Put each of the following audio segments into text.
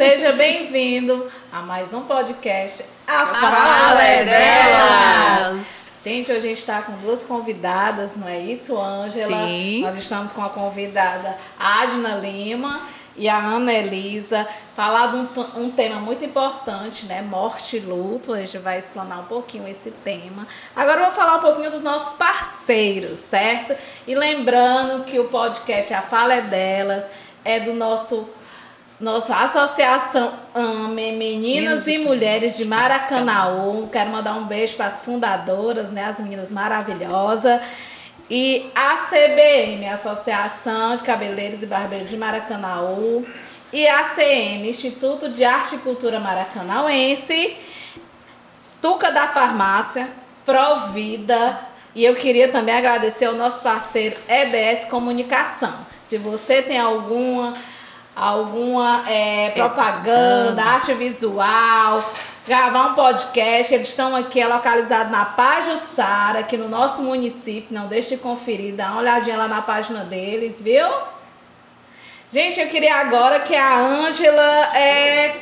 Seja bem-vindo a mais um podcast A Fala é Delas! Gente, hoje a gente está com duas convidadas, não é isso, Ângela? Sim. Nós estamos com a convidada Adna Lima e a Ana Elisa, falar de um, um tema muito importante, né? Morte e luto. A gente vai explanar um pouquinho esse tema. Agora eu vou falar um pouquinho dos nossos parceiros, certo? E lembrando que o podcast A Fala é Delas é do nosso nossa associação AME, Meninas e Mulheres de Maracanaú. Quero mandar um beijo para as fundadoras, né? As meninas maravilhosas. E a CBM, Associação de Cabeleireiros e Barbeiros de Maracanaú. E a CM, Instituto de Arte e Cultura Maracanauense. Tuca da Farmácia, Provida. E eu queria também agradecer ao nosso parceiro EDS Comunicação. Se você tem alguma alguma é, propaganda, arte visual, gravar um podcast, eles estão aqui é localizado na Pajuçara, aqui no nosso município. Não deixe de conferir, dá uma olhadinha lá na página deles, viu? Gente, eu queria agora que a Ângela é,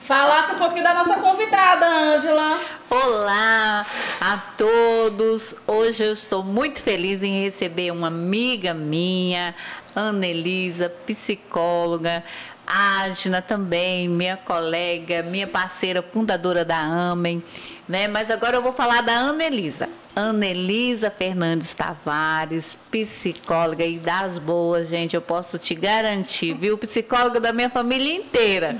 falasse um pouquinho da nossa convidada, Ângela. Olá a todos! Hoje eu estou muito feliz em receber uma amiga minha, Ana Elisa, psicóloga, Ágina também, minha colega, minha parceira, fundadora da Amem, né? Mas agora eu vou falar da Ana Elisa. Ana Elisa Fernandes Tavares, psicóloga e das boas, gente, eu posso te garantir, viu? Psicóloga da minha família inteira.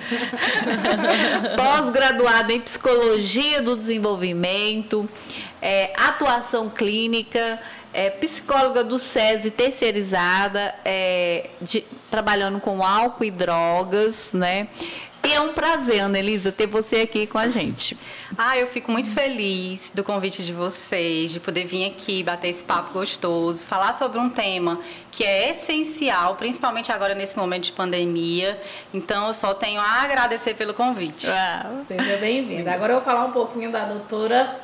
Pós-graduada em psicologia do desenvolvimento, é, atuação clínica, é, psicóloga do SESI terceirizada, é, de- trabalhando com álcool e drogas, né? E é um prazer, Ana Elisa, ter você aqui com a gente. Ah, eu fico muito feliz do convite de vocês, de poder vir aqui bater esse papo gostoso, falar sobre um tema que é essencial, principalmente agora nesse momento de pandemia. Então, eu só tenho a agradecer pelo convite. Uau. Seja bem-vinda. Agora eu vou falar um pouquinho da doutora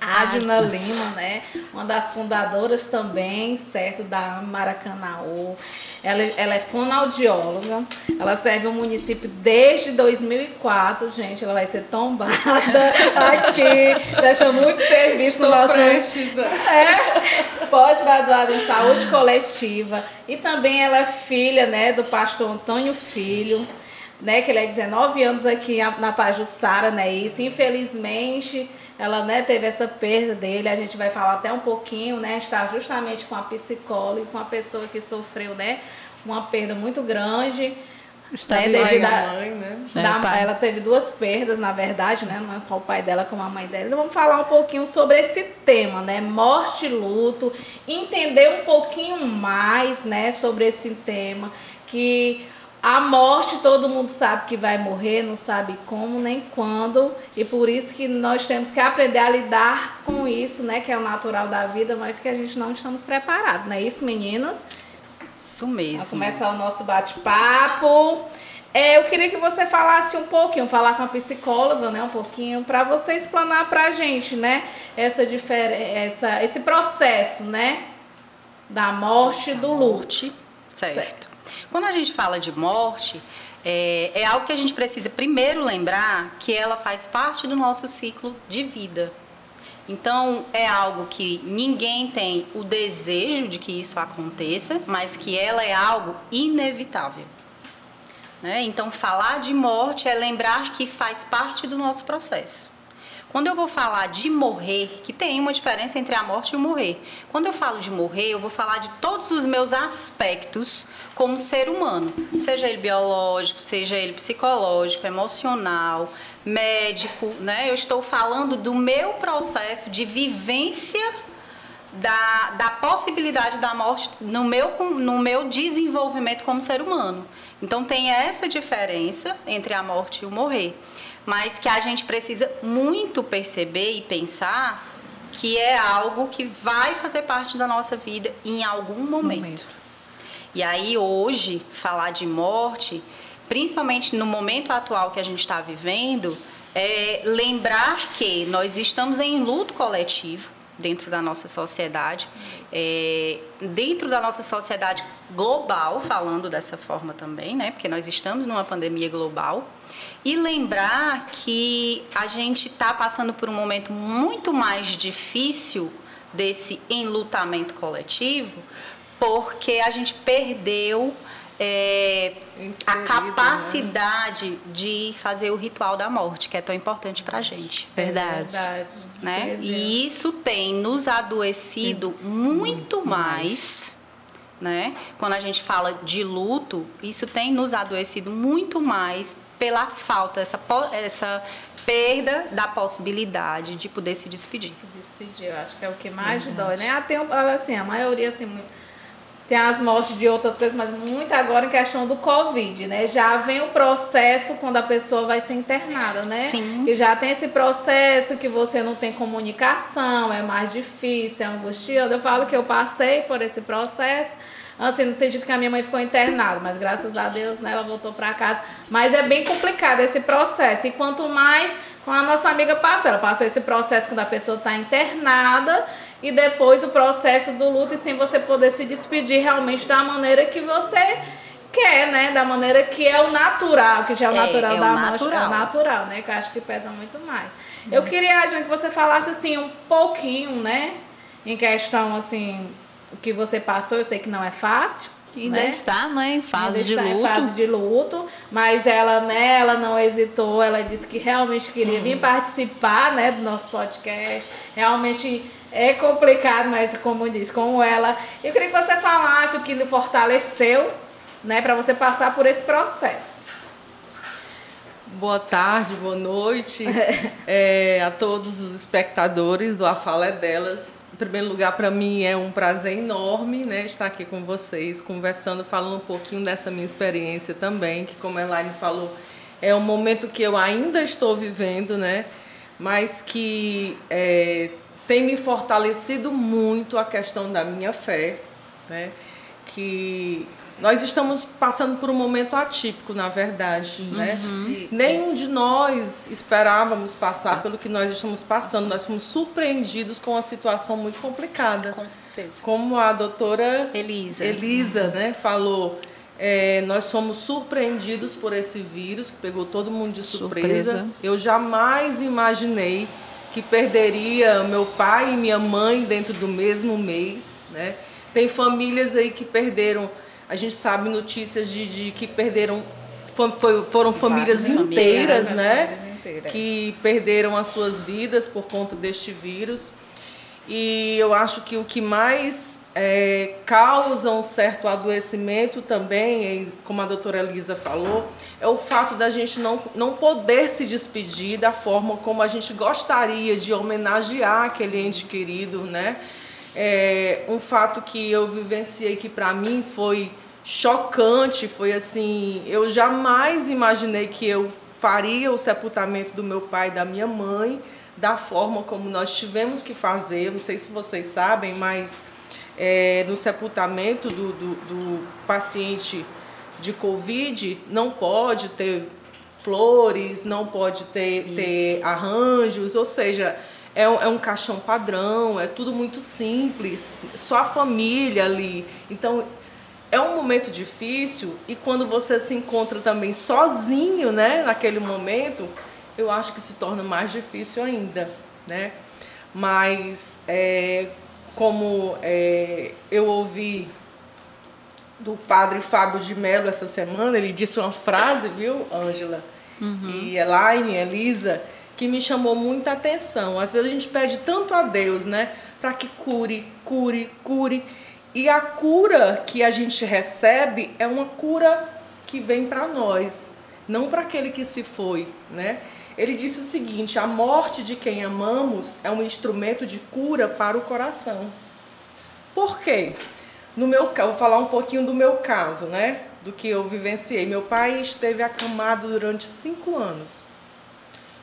Adna Lima, né? Uma das fundadoras também, certo, da Maracanaú. Ela, ela é fonoaudióloga. Ela serve o município desde 2004, gente. Ela vai ser tombada aqui. Deixa muito serviço no nosso... É, pós-graduada em saúde coletiva. E também ela é filha, né, do pastor Antônio Filho né, que ele é 19 anos aqui na- Pajuçara, né, isso, infelizmente, ela, né, teve essa perda dele, a gente vai falar até um pouquinho, né, está justamente com a psicóloga com a pessoa que sofreu, né, uma perda muito grande, Está né, devido a mãe, né? É, da- pai. ela teve duas perdas, na verdade, né? Não é só o pai dela como a mãe dela. Vamos falar um pouquinho sobre esse tema, né? Morte e luto, entender um pouquinho mais, né, sobre esse tema que a morte todo mundo sabe que vai morrer, não sabe como nem quando, e por isso que nós temos que aprender a lidar com isso, né, que é o natural da vida, mas que a gente não estamos preparados, não é isso, meninas? Isso mesmo. começar o nosso bate-papo. É, eu queria que você falasse um pouquinho, falar com a psicóloga, né, um pouquinho, para você explanar para a gente, né, essa diferença, esse processo, né, da morte e do luto. Morte, certo. Quando a gente fala de morte, é, é algo que a gente precisa primeiro lembrar que ela faz parte do nosso ciclo de vida. Então, é algo que ninguém tem o desejo de que isso aconteça, mas que ela é algo inevitável. Né? Então, falar de morte é lembrar que faz parte do nosso processo. Quando eu vou falar de morrer, que tem uma diferença entre a morte e o morrer. Quando eu falo de morrer, eu vou falar de todos os meus aspectos como ser humano, seja ele biológico, seja ele psicológico, emocional, médico, né? Eu estou falando do meu processo de vivência da, da possibilidade da morte no meu, no meu desenvolvimento como ser humano. Então tem essa diferença entre a morte e o morrer, mas que a gente precisa muito perceber e pensar que é algo que vai fazer parte da nossa vida em algum momento. Momento. E aí hoje falar de morte, principalmente no momento atual que a gente está vivendo, é lembrar que nós estamos em luto coletivo, dentro da nossa sociedade, é, dentro da nossa sociedade global, falando dessa forma também, né? Porque nós estamos numa pandemia global. E lembrar que a gente está passando por um momento muito mais difícil desse enlutamento coletivo, porque a gente perdeu é, a né? capacidade né? de fazer o ritual da morte, que é tão importante para a gente. Verdade. É verdade. Né? E isso tem nos adoecido Sim. muito mais. Né? Quando a gente fala de luto, isso tem nos adoecido muito mais pela falta, essa, essa perda da possibilidade de poder se despedir. Despedir, eu acho que é o que mais Verdade. dói, né? Até assim, a maioria assim, tem as mortes de outras coisas, mas muito agora em questão do Covid, né? Já vem o processo quando a pessoa vai ser internada, né? Sim. E já tem esse processo que você não tem comunicação, é mais difícil, é angustiante. Eu falo que eu passei por esse processo, assim, no sentido que a minha mãe ficou internada, mas graças a Deus, né, ela voltou para casa. Mas é bem complicado esse processo. E quanto mais com a nossa amiga passou, ela passou esse processo quando a pessoa está internada e depois o processo do luto e sem você poder se despedir realmente da maneira que você quer, né? Da maneira que é o natural, que já é o natural é, é da morte, natural. é o natural, né? Que eu acho que pesa muito mais. Hum. Eu queria, Adriana, que você falasse assim um pouquinho, né? Em questão assim, o que você passou, eu sei que não é fácil. Ainda né? está, né, em fase Ainda de está luto. em fase de luto, mas ela, né, ela não hesitou, ela disse que realmente queria hum. vir participar, né, do nosso podcast. Realmente é complicado, mas como diz, como ela. Eu queria que você falasse o que lhe fortaleceu, né, para você passar por esse processo. Boa tarde, boa noite é, a todos os espectadores do A Fala é Delas. Em primeiro lugar, para mim é um prazer enorme né, estar aqui com vocês, conversando, falando um pouquinho dessa minha experiência também, que como a Elaine falou, é um momento que eu ainda estou vivendo, né, mas que é, tem me fortalecido muito a questão da minha fé, né? Que nós estamos passando por um momento atípico, na verdade, né? Uhum. Nenhum de nós esperávamos passar pelo que nós estamos passando. Nós fomos surpreendidos com uma situação muito complicada. Com certeza. Como a doutora Elisa, Elisa né, falou, é, nós somos surpreendidos por esse vírus que pegou todo mundo de surpresa. surpresa. Eu jamais imaginei que perderia meu pai e minha mãe dentro do mesmo mês, né? Tem famílias aí que perderam, a gente sabe notícias de, de que perderam, foi, foram famílias inteiras, né? Que perderam as suas vidas por conta deste vírus. E eu acho que o que mais é, causa um certo adoecimento também, como a doutora Elisa falou, é o fato da gente não, não poder se despedir da forma como a gente gostaria de homenagear aquele ente querido, né? É um fato que eu vivenciei que para mim foi chocante, foi assim, eu jamais imaginei que eu faria o sepultamento do meu pai e da minha mãe da forma como nós tivemos que fazer. Não sei se vocês sabem, mas é, no sepultamento do, do, do paciente de Covid, não pode ter flores, não pode ter, ter arranjos, ou seja, é um, é um caixão padrão, é tudo muito simples, só a família ali. Então, é um momento difícil e quando você se encontra também sozinho, né, naquele momento, eu acho que se torna mais difícil ainda, né? Mas, é, como é, eu ouvi do padre Fábio de Mello essa semana, ele disse uma frase, viu, Ângela? Uhum. E Elaine, Elisa, que me chamou muita atenção. Às vezes a gente pede tanto a Deus, né? Para que cure, cure, cure. E a cura que a gente recebe é uma cura que vem para nós, não para aquele que se foi, né? Ele disse o seguinte: a morte de quem amamos é um instrumento de cura para o coração. Por quê? No meu, vou falar um pouquinho do meu caso, né? Do que eu vivenciei. Meu pai esteve acamado durante cinco anos.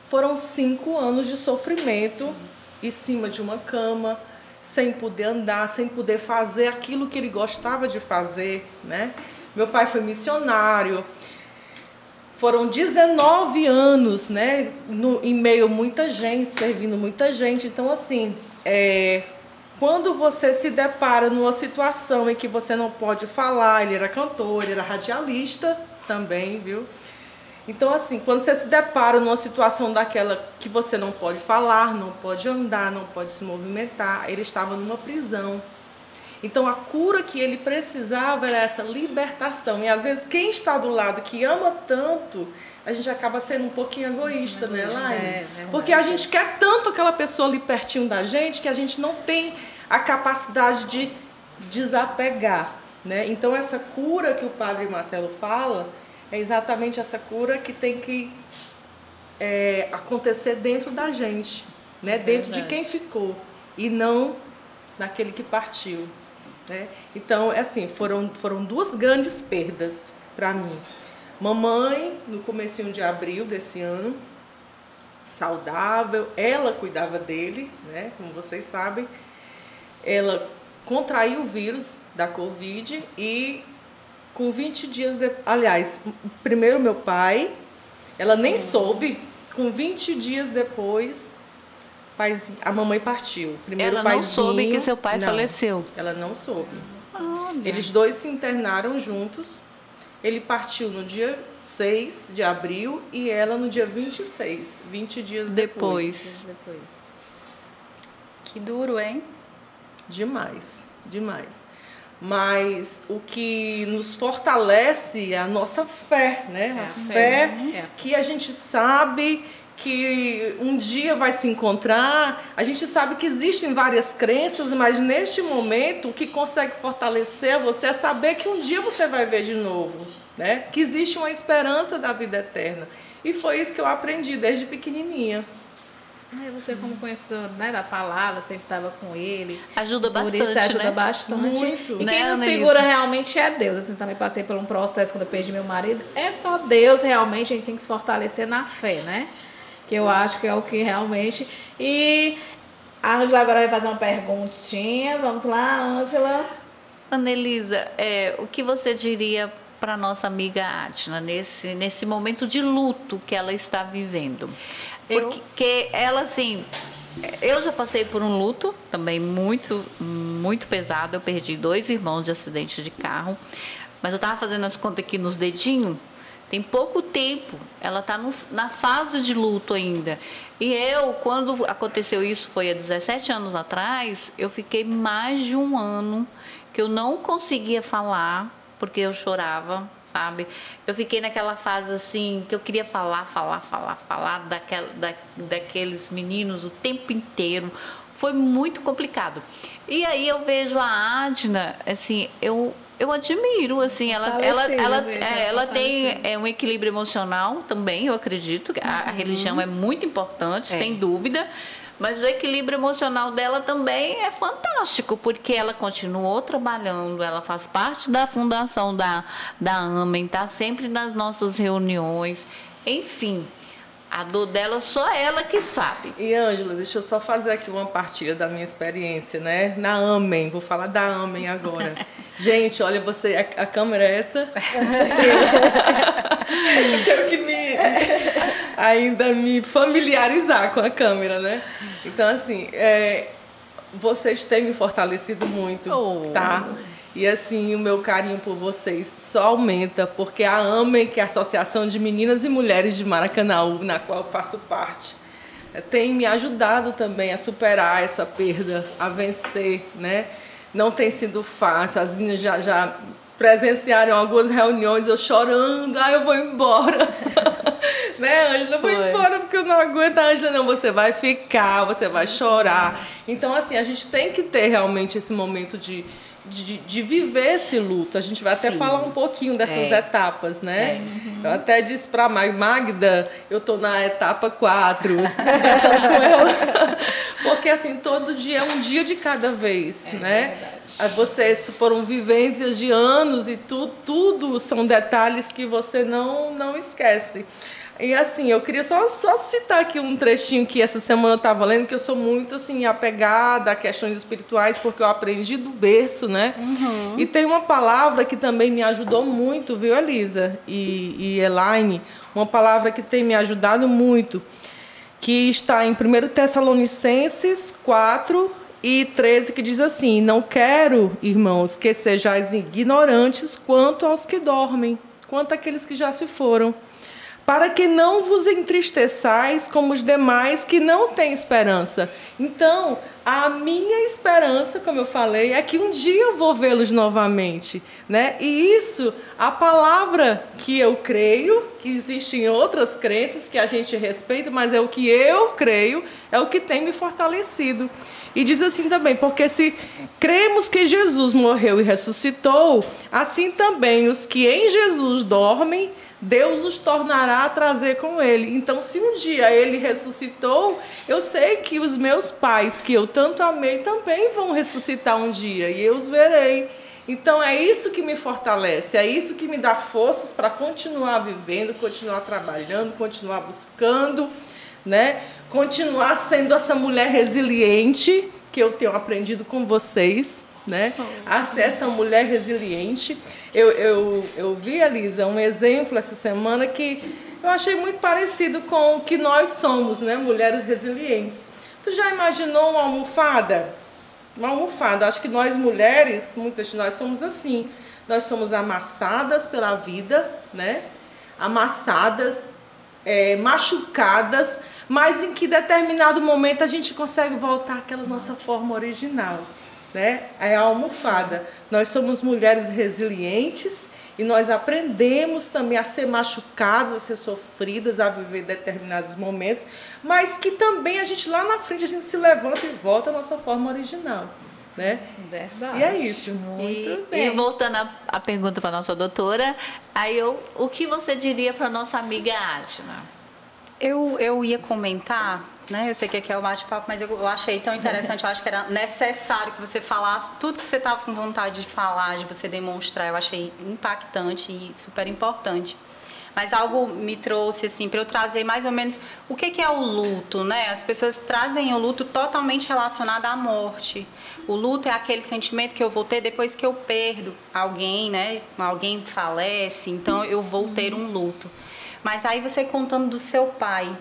Foram cinco anos de sofrimento Sim. em cima de uma cama, sem poder andar, sem poder fazer aquilo que ele gostava de fazer, né? Meu pai foi missionário. Foram 19 anos, né? No, em meio a muita gente, servindo muita gente. Então, assim, é, quando você se depara numa situação em que você não pode falar, ele era cantor, ele era radialista também, viu? Então, assim, quando você se depara numa situação daquela que você não pode falar, não pode andar, não pode se movimentar, ele estava numa prisão. Então, a cura que ele precisava era essa libertação. E às vezes, quem está do lado que ama tanto, a gente acaba sendo um pouquinho egoísta, né, Laine? É, é Porque a gente quer tanto aquela pessoa ali pertinho da gente que a gente não tem a capacidade de desapegar. Né? Então, essa cura que o padre Marcelo fala é exatamente essa cura que tem que é, acontecer dentro da gente, né? dentro de quem ficou, e não naquele que partiu. Né? Então, é assim, foram, foram duas grandes perdas para mim. Mamãe, no comecinho de abril desse ano, saudável, ela cuidava dele, né? como vocês sabem. Ela contraiu o vírus da Covid e com 20 dias de... aliás, primeiro meu pai, ela nem hum. soube, com 20 dias depois, paizinho, a mamãe partiu. Primeiro ela não paizinho, soube que seu pai não, faleceu. Ela não soube. Olha. Eles dois se internaram juntos. Ele partiu no dia 6 de abril e ela no dia 26, 20 dias depois. depois. Que duro, hein? Demais, demais mas o que nos fortalece é a nossa fé, né? É a, a, fé, fé né? é. que a gente sabe que um dia vai se encontrar. A gente sabe que existem várias crenças, mas neste momento o que consegue fortalecer você é saber que um dia você vai ver de novo, né? Que existe uma esperança da vida eterna. E foi isso que eu aprendi desde pequenininha. É, você como conhecedor né, da palavra, sempre estava com ele. Ajuda bastante, Por isso ajuda né? bastante. Muito. E né, quem nos segura realmente é Deus. Assim, também passei por um processo quando eu perdi meu marido. É só Deus realmente, a gente tem que se fortalecer na fé, né? Que eu acho que é o que realmente... E a Ângela agora vai fazer uma perguntinha. Vamos lá, Ângela. Anelisa, é, o que você diria para nossa amiga Atna nesse, nesse momento de luto que ela está vivendo? Porque ela, assim, eu já passei por um luto também muito, muito pesado. Eu perdi dois irmãos de acidente de carro. Mas eu estava fazendo as contas aqui nos dedinhos. Tem pouco tempo. Ela está na fase de luto ainda. E eu, quando aconteceu isso, foi há 17 anos atrás, eu fiquei mais de um ano que eu não conseguia falar, porque eu chorava sabe? Eu fiquei naquela fase assim que eu queria falar, falar, falar, falar daquela, da, daqueles meninos o tempo inteiro. Foi muito complicado. E aí eu vejo a Adna, assim, eu eu admiro, assim, ela, ela, ela, é, ela tem é, um equilíbrio emocional também, eu acredito. A, a uhum. religião é muito importante, é. sem dúvida. Mas o equilíbrio emocional dela também é fantástico, porque ela continuou trabalhando, ela faz parte da fundação da, da AMEN, está sempre nas nossas reuniões, enfim. A dor dela só ela que sabe. E Ângela, deixa eu só fazer aqui uma partilha da minha experiência, né? Na Amém, vou falar da Amém agora. Gente, olha você, a, a câmera é essa? eu tenho que me ainda me familiarizar com a câmera, né? Então assim, é, vocês têm me fortalecido muito, oh. tá? E assim, o meu carinho por vocês só aumenta, porque a AMEN, que é a Associação de Meninas e Mulheres de Maracanã, na qual eu faço parte, eh, tem me ajudado também a superar essa perda, a vencer, né? Não tem sido fácil, as meninas já, já presenciaram algumas reuniões, eu chorando, ah, eu vou embora. né, Ângela? Eu vou embora porque eu não aguento. A Ângela, não, você vai ficar, você vai chorar. Então, assim, a gente tem que ter realmente esse momento de de, de, viver esse luto. A gente vai Sim. até falar um pouquinho dessas é. etapas, né? É. Uhum. Eu até disse para Magda, eu tô na etapa 4, conversando com ela. Porque assim, todo dia é um dia de cada vez, é, né? É Vocês foram vivências de anos e tu, tudo são detalhes que você não, não esquece. E assim, eu queria só, só citar aqui um trechinho que essa semana eu estava lendo, que eu sou muito assim, apegada a questões espirituais, porque eu aprendi do berço, né? Uhum. E tem uma palavra que também me ajudou muito, viu, Elisa e, e Elaine? Uma palavra que tem me ajudado muito, que está em 1 Tessalonicenses 4 e 13 que diz assim: Não quero, irmãos, que sejais ignorantes quanto aos que dormem, quanto àqueles que já se foram para que não vos entristeçais como os demais que não têm esperança. Então, a minha esperança, como eu falei, é que um dia eu vou vê-los novamente, né? E isso, a palavra que eu creio, que existem outras crenças que a gente respeita, mas é o que eu creio, é o que tem me fortalecido. E diz assim também, porque se cremos que Jesus morreu e ressuscitou, assim também os que em Jesus dormem Deus os tornará a trazer com ele. Então, se um dia ele ressuscitou, eu sei que os meus pais, que eu tanto amei, também vão ressuscitar um dia e eu os verei. Então, é isso que me fortalece, é isso que me dá forças para continuar vivendo, continuar trabalhando, continuar buscando, né? Continuar sendo essa mulher resiliente que eu tenho aprendido com vocês né? A ser essa mulher resiliente. Eu, eu, eu vi, Elisa, um exemplo essa semana que eu achei muito parecido com o que nós somos, né? Mulheres resilientes. Tu já imaginou uma almofada? Uma almofada. Acho que nós mulheres, muitas de nós somos assim. Nós somos amassadas pela vida, né? Amassadas, é, machucadas, mas em que determinado momento a gente consegue voltar àquela nossa forma original né? É a almofada. Nós somos mulheres resilientes e nós aprendemos também a ser machucadas, a ser sofridas, a viver determinados momentos, mas que também a gente lá na frente a gente se levanta e volta à nossa forma original. Né? Verdade. E é isso. Muito e, bem. E voltando a, a pergunta para nossa doutora, aí eu, o que você diria para nossa amiga Adna? Eu, eu ia comentar né? Eu sei que aqui é o bate-papo, mas eu, eu, achei tão interessante, eu acho que era necessário que você falasse tudo que você estava com vontade de falar, de você demonstrar. Eu achei impactante e super importante. Mas algo me trouxe assim para eu trazer mais ou menos o que, que é o luto, né? As pessoas trazem o luto totalmente relacionado à morte. O luto é aquele sentimento que eu vou ter depois que eu perdo alguém, né? Alguém falece, então eu vou ter um luto. Mas aí você contando do seu pai,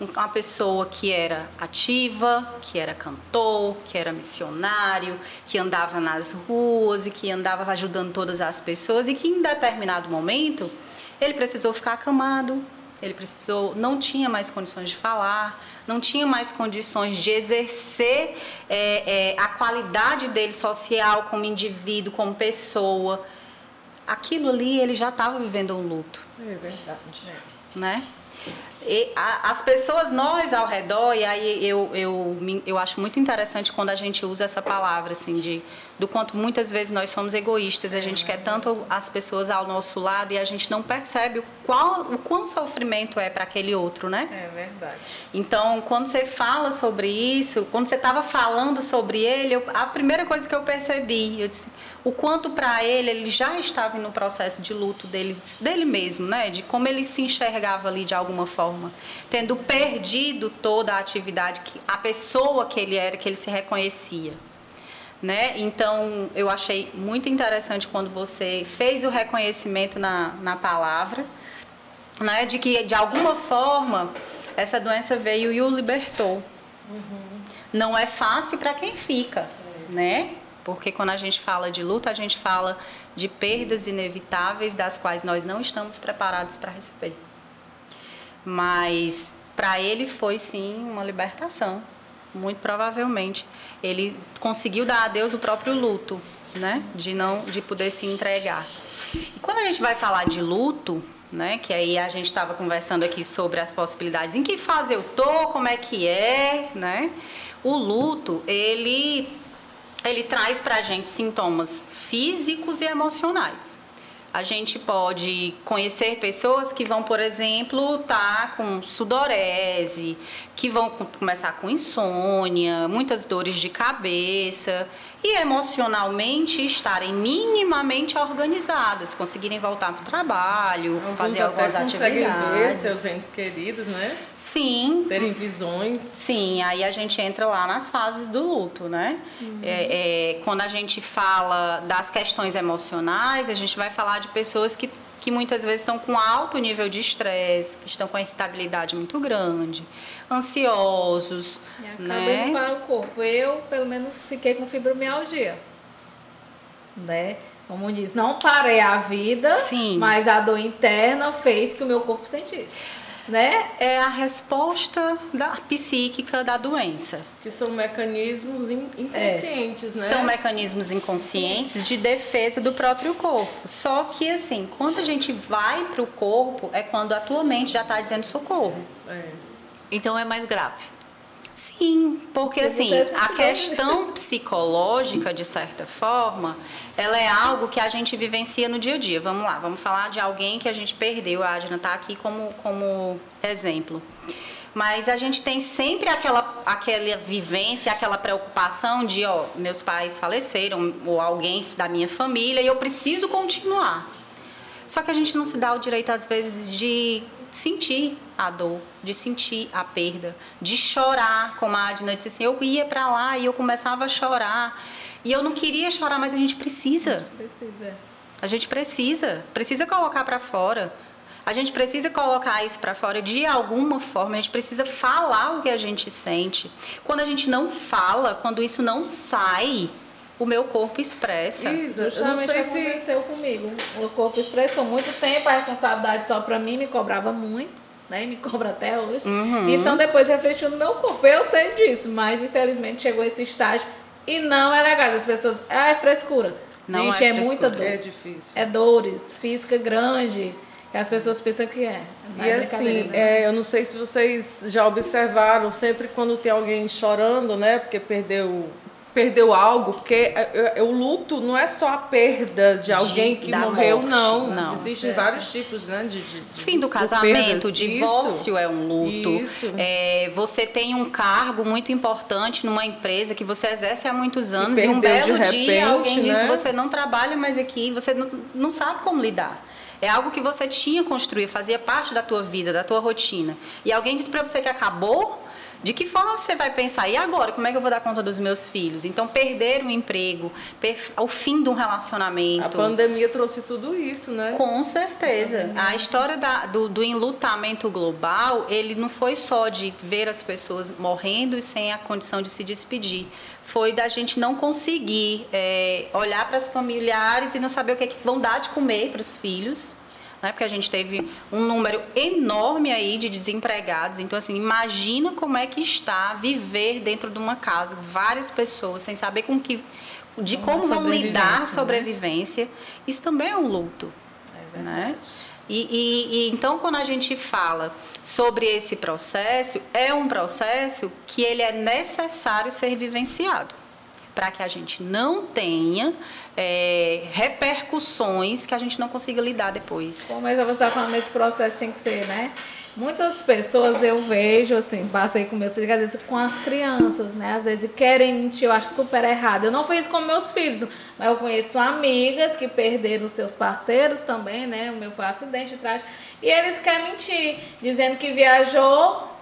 uma pessoa que era ativa, que era cantor, que era missionário, que andava nas ruas e que andava ajudando todas as pessoas e que em determinado momento ele precisou ficar acamado, ele precisou, não tinha mais condições de falar, não tinha mais condições de exercer é, é, a qualidade dele social como indivíduo, como pessoa. Aquilo ali ele já estava vivendo um luto. É verdade. Né? E a, as pessoas, nós ao redor, e aí eu, eu, eu acho muito interessante quando a gente usa essa palavra, assim, de, do quanto muitas vezes nós somos egoístas, a gente quer tanto as pessoas ao nosso lado e a gente não percebe o, qual, o quão sofrimento é para aquele outro, né? É verdade. Então, quando você fala sobre isso, quando você estava falando sobre ele, eu, a primeira coisa que eu percebi, eu disse, o quanto para ele ele já estava no processo de luto dele, dele mesmo, né? De como ele se enxergava ali de alguma forma, tendo perdido toda a atividade que a pessoa que ele era, que ele se reconhecia. Né? Então, eu achei muito interessante quando você fez o reconhecimento na, na palavra, né? de que de alguma forma essa doença veio e o libertou. Uhum. Não é fácil para quem fica, né? Porque quando a gente fala de luta, a gente fala de perdas inevitáveis das quais nós não estamos preparados para receber. Mas para ele foi sim uma libertação, muito provavelmente. Ele conseguiu dar a Deus o próprio luto, né? De não de poder se entregar. E quando a gente vai falar de luto, né? Que aí a gente estava conversando aqui sobre as possibilidades. Em que fase eu tô? Como é que é, né? O luto, ele ele traz para a gente sintomas físicos e emocionais. A gente pode conhecer pessoas que vão, por exemplo, estar tá com sudorese, que vão começar com insônia, muitas dores de cabeça e emocionalmente estarem minimamente organizadas, conseguirem voltar para o trabalho, Alguns fazer algumas até atividades. ver seus entes queridos, né? Sim. Terem visões. Sim, aí a gente entra lá nas fases do luto, né? Uhum. É, é, quando a gente fala das questões emocionais, a gente vai falar de pessoas que que muitas vezes estão com alto nível de estresse, que estão com irritabilidade muito grande, ansiosos. E acaba né? indo para o corpo. Eu, pelo menos, fiquei com fibromialgia. Né? Como diz, não parei a vida, Sim. mas a dor interna fez que o meu corpo sentisse. Né? É a resposta da psíquica da doença. Que são mecanismos in- inconscientes, né? São mecanismos inconscientes de defesa do próprio corpo. Só que assim, quando a gente vai para o corpo, é quando a tua mente já está dizendo socorro. É. Então é mais grave. Sim, porque assim, é a questão psicológica, de certa forma, ela é algo que a gente vivencia no dia a dia. Vamos lá, vamos falar de alguém que a gente perdeu. A Adna está aqui como, como exemplo. Mas a gente tem sempre aquela, aquela vivência, aquela preocupação de, ó, meus pais faleceram, ou alguém da minha família, e eu preciso continuar. Só que a gente não se dá o direito, às vezes, de sentir a dor, de sentir a perda, de chorar, como a Adna disse assim, eu ia pra lá e eu começava a chorar. E eu não queria chorar, mas a gente precisa. Precisa. A gente precisa, precisa colocar pra fora. A gente precisa colocar isso pra fora de alguma forma. A gente precisa falar o que a gente sente. Quando a gente não fala, quando isso não sai, o meu corpo expressa. Isa, eu não Justamente o sei que se. aconteceu comigo. O corpo expressou muito tempo, a responsabilidade só pra mim me cobrava muito, né? E me cobra até hoje. Uhum. Então depois refletiu no meu corpo. Eu sei disso, mas infelizmente chegou esse estágio e não é legal. As pessoas, ah, é frescura. Não Gente, é é, muita dor. É difícil. É dores, física grande. Que as pessoas pensam que é. Não E é assim, né? é, eu não sei se vocês já observaram, sempre quando tem alguém chorando, né, porque perdeu perdeu algo, porque é, é, o luto não é só a perda de alguém que da morreu, morte, não. não. Existem Certo. vários tipos, né, de, de- de- Fim do de casamento, perdas. divórcio Isso. é um luto. Isso. É, você tem um cargo muito importante numa empresa que você exerce há muitos anos e, um de belo dia repente, alguém diz né? você não trabalha mais aqui, você não, não sabe como lidar. É algo que você tinha construído, fazia parte da tua vida, da tua rotina. E alguém diz pra você que acabou, de que forma você vai pensar? E agora, como é que eu vou dar conta dos meus filhos? Então, perder um emprego, per- o fim de um A relacionamento. pandemia trouxe tudo isso, né? Com certeza. A história da- do, do enlutamento global, ele não foi só de ver as pessoas morrendo e sem a condição de se despedir. Foi da gente não conseguir é, olhar para as familiares e não saber o que, é que vão dar de comer para os filhos. Né? Porque a gente teve um número enorme aí de desempregados. Então, assim, imagina como é que está viver dentro de uma casa, várias pessoas, sem saber com que, de como vão lidar sobrevivência, né? sobrevivência. Isso também é um luto É né? E, e- e então quando a gente fala sobre esse processo, é um processo que ele é necessário ser vivenciado para que a gente não tenha é, repercussões que a gente não consiga lidar depois. Como eu já você estava falando, esse processo tem que ser, né? Muitas pessoas eu vejo, assim, passei com meus filhos, às vezes com as crianças, né? Às vezes querem mentir, eu acho super errado. Eu não fiz com meus filhos, mas eu conheço amigas que perderam seus parceiros também, né? O meu foi um acidente de trás. E eles querem mentir, dizendo que viajou.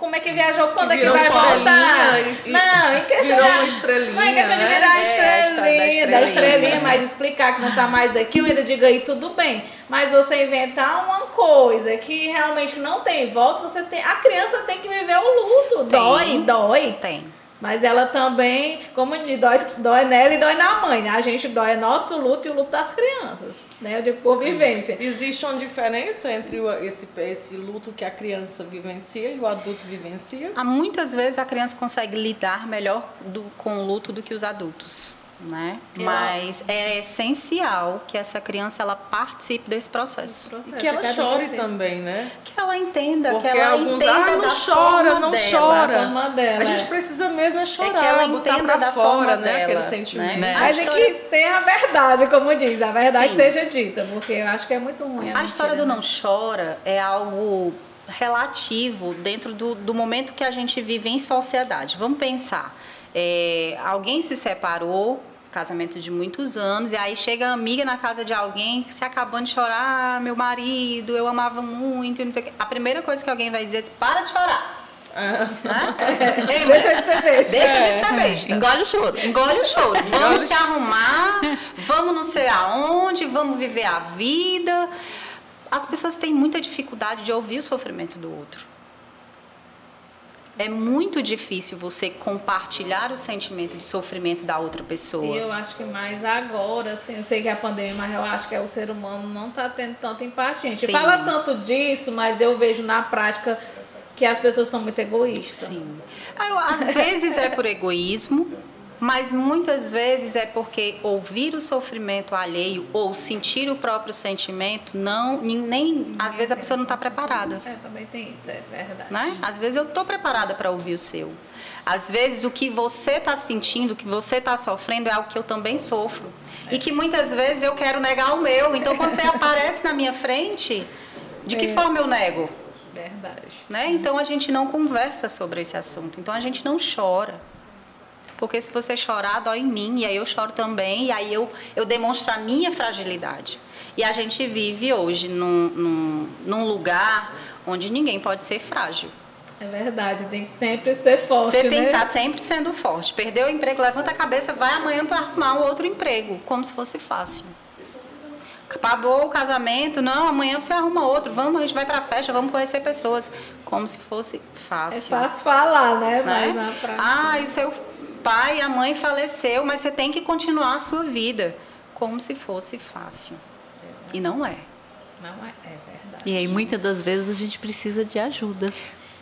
Como é que viajou? Quando é que vai voltar? e- não, em questão. virou uma estrelinha, Não, em questão de né? virar É, estrelinha, da estrelinha. estrelinha, mas explicar que não tá mais aqui, eu ainda digo aí tudo bem. Mas você inventar uma coisa que realmente não tem volta, você tem. A criança tem que viver o luto. Tem. Dói, dói. Tem. Mas ela também, como diz, dói, dói nela e dói na mãe. né? A gente dói nosso luto e o luto das crianças. Né? Eu digo por vivência. Existe uma diferença entre esse, esse luto que a criança vivencia e o adulto vivencia? Há muitas vezes a criança consegue lidar melhor do- com o luto do que os adultos. Né? Eu- Mas é essencial que essa criança ela participe desse processo. E que ela chore um também, né? Que ela entenda, Porque que ela alguns, entenda ah, não da chora, forma não dela. chora. a forma dela, A gente é. precisa mesmo é chorar, que ela botar da fora, forma né? dela, Aquele né? sentimento. Né? Mas A é história- que tenha a verdade, como diz. A verdade Sim. seja dita, porque eu acho que é muito ruim. A história do mentira, não chora é algo relativo dentro do, do momento que a gente vive em sociedade. Vamos pensar. É, alguém se separou, casamento de muitos anos, e aí chega a amiga na casa de alguém que se acabando de chorar, ah, meu marido, eu amava muito, e não sei o quê. A primeira coisa que alguém vai dizer é para de chorar. Ah, Né? Ei, Deixa de ser besta. Deixa de ser besta. Engole o choro. Engole o choro. Vamos se arrumar, vamos não sei aonde, vamos viver a vida. as pessoas têm muita dificuldade de ouvir o sofrimento do outro. É muito difícil você compartilhar o sentimento de sofrimento da outra pessoa. E eu acho que mais agora, assim, eu sei que é a pandemia, mas eu acho que é o ser humano não está tendo tanta empatia. A gente Sim. fala tanto disso, mas eu vejo na prática que as pessoas são muito egoístas. Sim. Ah, eu- Às vezes é por egoísmo, mas muitas vezes é porque ouvir o sofrimento alheio ou sentir o próprio sentimento, não, nem, nem às vezes a pessoa não está preparada. É, também tem isso, é verdade. Né? Às vezes eu estou preparada para ouvir o seu. Às vezes o que você está sentindo, o que você está sofrendo é algo que eu também sofro. E que muitas vezes eu quero negar o meu. Então quando você aparece na minha frente, de que É. forma eu nego? Verdade. Né? Então a gente não conversa sobre esse assunto. Então a gente não chora. Porque se você chorar, dói em mim, e aí eu choro também, e aí eu, eu demonstro a minha fragilidade. E a gente vive hoje num, num, num lugar onde ninguém pode ser frágil. É verdade, tem que sempre ser forte, Você tem né? que estar sempre sendo forte. Perdeu o emprego, levanta a cabeça, vai amanhã para arrumar um outro emprego, como se fosse fácil. Acabou o casamento, não, amanhã você arruma outro, vamos, a gente vai pra festa, vamos conhecer pessoas, como se fosse É fácil. fácil falar, né? né? Mas na prática... Ah, e o seu pai e a mãe faleceu, mas você tem que continuar a sua vida, como se fosse fácil. E não é. Não é, é verdade. E aí, muitas das vezes, a gente precisa de ajuda.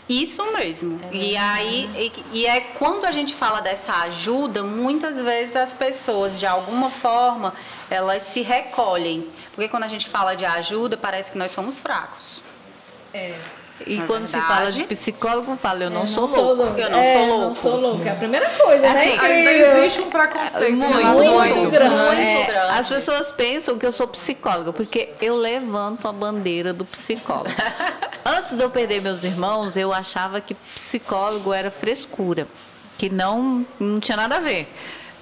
Isso mesmo. e aí, e, e é quando a gente fala dessa ajuda, muitas vezes as pessoas, de alguma forma, elas se recolhem. Porque quando a gente fala de ajuda, parece que nós somos fracos. É. E Na quando se verdade- fala de psicólogo, fala, eu não, Eu sou louco. Eu não é, sou Não louco. sou louco. É a primeira coisa, né? Assim, Incrível. Ainda existe um preconceito Muito, a muito isso, grande. né? É, grande. as pessoas pensam que eu sou psicóloga, porque eu levanto a bandeira do psicólogo. Antes de eu perder meus irmãos, eu achava que psicólogo era frescura, que não, não tinha nada a ver.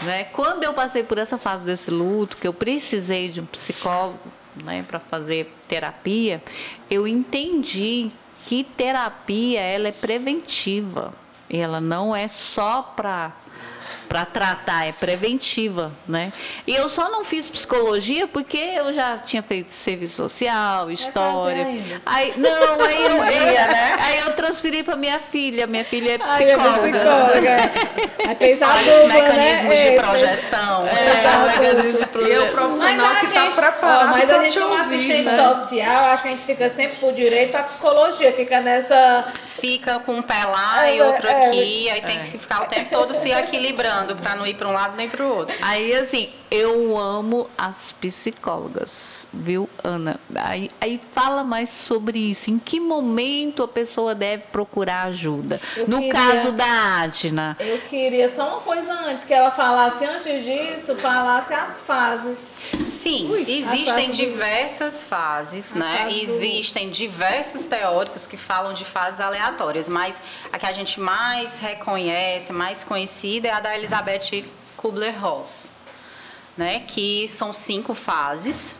Né? Quando eu passei por essa fase desse luto, que eu precisei de um psicólogo né, para fazer terapia, eu entendi que terapia ela é preventiva. Ela não é só para para tratar, é preventiva, né? E eu só não fiz psicologia porque eu já tinha feito serviço social, história. Aí não, aí eu, Dia, né? aí eu transferi para minha filha. Minha filha é Ai, é psicóloga. psicóloga. Aí fez a Olha dupla, os mecanismos né? de É, projeção. É, mecanismo de E é o profissional que está preparado ó, mas a gente te como assistente né? social, acho que a gente fica sempre por direito pra psicologia, fica nessa. Fica com um pé lá e É, outro é. aqui, aí tem que se ficar o tempo todo se equilibrando para não ir para um lado nem para o outro. Aí, assim, eu amo as psicólogas, viu, Ana? Aí, aí fala mais sobre isso. Em que momento a pessoa deve procurar ajuda? Eu no queria- caso da Adna. Eu queria só uma coisa antes, que ela falasse antes disso, falasse as fases. Sim, Ui, existem fase do- diversas fases, A né? fase do- Existem diversos teóricos que falam de fases aleatórias, mas a que a gente mais reconhece, mais conhecida é a da Elizabeth Kubler-Ross, né? Que são cinco fases.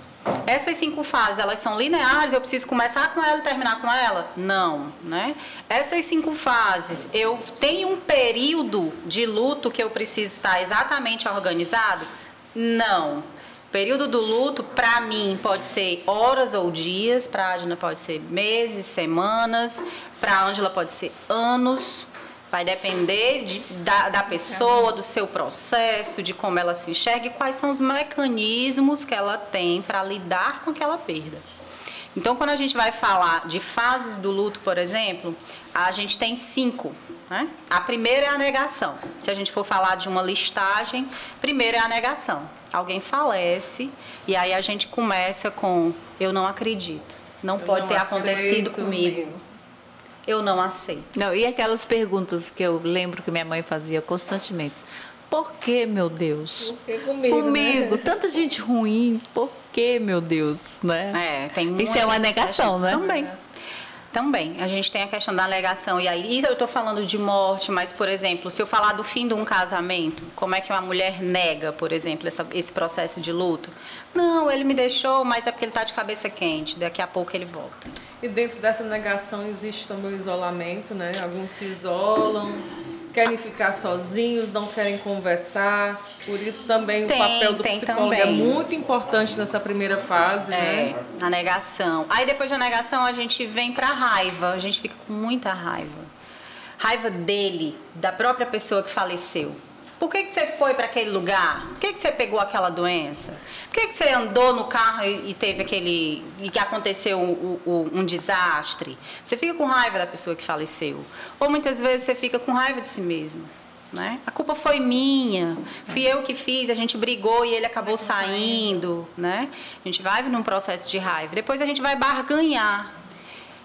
Essas cinco fases, elas são lineares, eu preciso começar com ela e terminar com ela? Não, né? Essas cinco fases, eu tenho um período de luto que eu preciso estar exatamente organizado? Não. Período do luto, para mim, pode ser horas ou dias, para a Adna pode ser meses, semanas, para a Ângela pode ser anos. Vai depender de- da, da pessoa, do seu processo, de como ela se enxerga e quais são os mecanismos que ela tem para lidar com aquela perda. Então, quando a gente vai falar de fases do luto, por exemplo, a gente tem cinco. Né? A primeira é a negação. Se a gente for falar de uma listagem, primeiro é a negação. Alguém falece e aí a gente começa com eu não acredito. Não pode não ter acontecido aceito. comigo. Eu não aceito. Não, e aquelas perguntas que eu lembro que minha mãe fazia constantemente. Por que, meu Deus? Porque comigo. Comigo, Né? tanta gente ruim, por que, meu Deus, né? É, tem Isso é uma negação, né? Também. Também. A gente tem a questão da negação. E aí, eu estou falando de morte, mas, por exemplo, se eu falar do fim de um casamento, como é que uma mulher nega, por exemplo, essa- esse processo de luto? Não, ele me deixou, mas é porque ele está de cabeça quente. Daqui a pouco ele volta. E dentro dessa negação existe também o isolamento, né? Alguns se isolam, querem ficar sozinhos, não querem conversar. Por isso também Tem, o papel do psicólogo é também. muito importante nessa primeira fase, É, né? a negação. Aí depois da negação a gente vem pra raiva. A gente fica com muita raiva. Raiva dele, da própria pessoa que faleceu. Por que, que você foi para aquele lugar? Por que, que você pegou aquela doença? Por que, que você andou no carro e, e teve aquele. e que aconteceu o- o- um desastre? Você fica com raiva da pessoa que faleceu. Ou muitas vezes você fica com raiva de si mesmo. Né? A culpa foi minha, fui eu que fiz, a gente brigou e ele acabou saindo, né? A gente vai num processo de raiva. Depois a gente vai barganhar.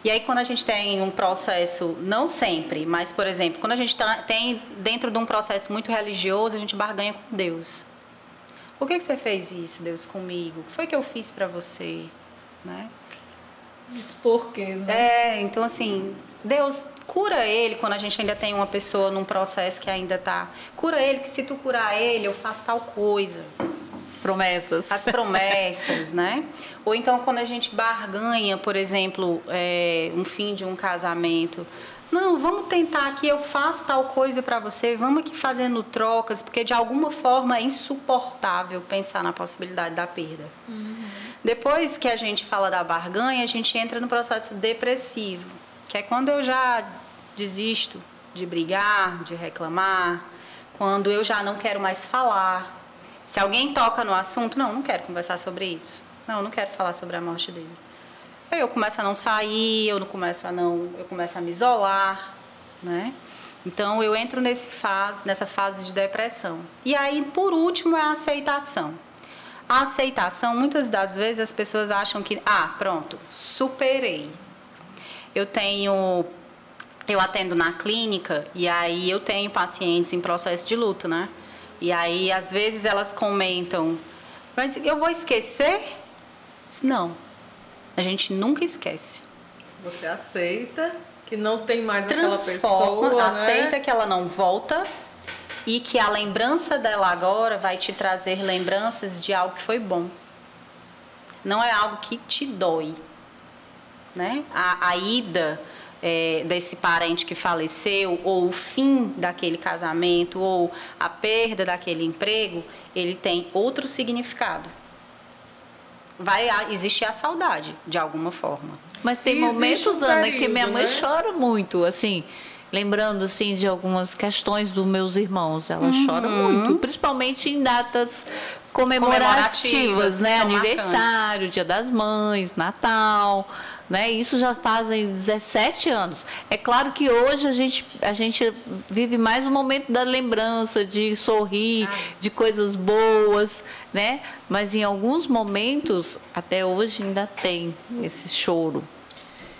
E aí quando a gente tem um processo, não sempre, mas por exemplo, quando a gente tá- tem dentro de um processo muito religioso, a gente barganha com Deus. Por que, que você fez isso, Deus, comigo? O que foi que eu fiz para você? Né? Os porquês, né? É, então assim, Deus cura ele quando a gente ainda tem uma pessoa num processo que ainda tá. Cura ele, que se tu curar ele, eu faço tal coisa. Promessas. As promessas, né? Ou então quando a gente barganha, por exemplo, é, um fim de um casamento. Não, vamos tentar aqui, eu faço tal coisa para você, vamos aqui fazendo trocas, porque de alguma forma é insuportável pensar na possibilidade da perda. Depois que a gente fala da barganha, a gente entra no processo depressivo, que é quando eu já desisto de brigar, de reclamar, quando eu já não quero mais falar. Se alguém toca no assunto, não, não quero conversar sobre isso. Não, não quero falar sobre a morte dele. Aí eu começo a não sair, eu não começo a não, eu começo a me isolar, né? Então eu entro nesse fase, nessa fase de depressão. E aí, por último, é a aceitação. A aceitação, muitas das vezes as pessoas acham que, ah, pronto, superei. Eu tenho eu atendo na clínica e aí eu tenho pacientes em processo de luto, né? E aí às vezes elas comentam, mas eu vou esquecer? Não. A gente nunca esquece. Você aceita que não tem mais aquela Transforma, pessoa, aceita né? que ela não volta e que a lembrança dela agora vai te trazer lembranças de algo que foi bom. Não é algo que te dói, né? A, a ida é, desse parente que faleceu, ou o fim daquele casamento, ou a perda daquele emprego, ele tem outro significado. Vai existir a saudade, de alguma forma. Mas tem E existe momentos, um Ana, que minha mãe né? chora muito, assim, lembrando assim de algumas questões dos meus irmãos. Ela Uhum. chora muito, principalmente em datas comemorativas, né? são Aniversário, Dia das Mães, Natal, né? Isso já fazem 17 anos. É claro que hoje a gente a gente vive mais o momento da lembrança, de sorrir, de coisas boas, né? Mas em alguns momentos até hoje ainda tem esse choro.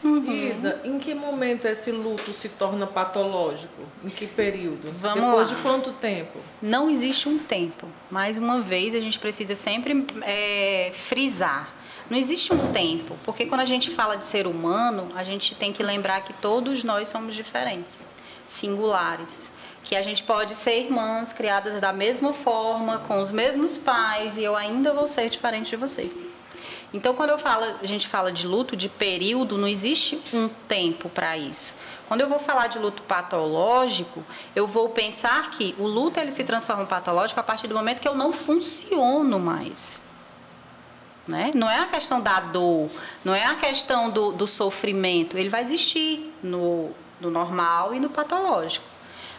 Isa, em que momento esse luto se torna patológico? Em que período? Vamos Depois lá. de quanto tempo? Não existe um tempo. Mais uma vez, a gente precisa sempre é, frisar. Não existe um tempo, porque quando a gente fala de ser humano, a gente tem que lembrar que todos nós somos diferentes, singulares. Que a gente pode ser irmãs criadas da mesma forma, com os mesmos pais, e eu ainda vou ser diferente de você. Então, quando eu falo, a gente fala de luto de período, não existe um tempo para isso. Quando eu vou falar de luto patológico, eu vou pensar que o luto ele se transforma em patológico a partir do momento que eu não funciono mais. Né? Não é a questão da dor, não é a questão do, do sofrimento. Ele vai existir no, no normal e no patológico.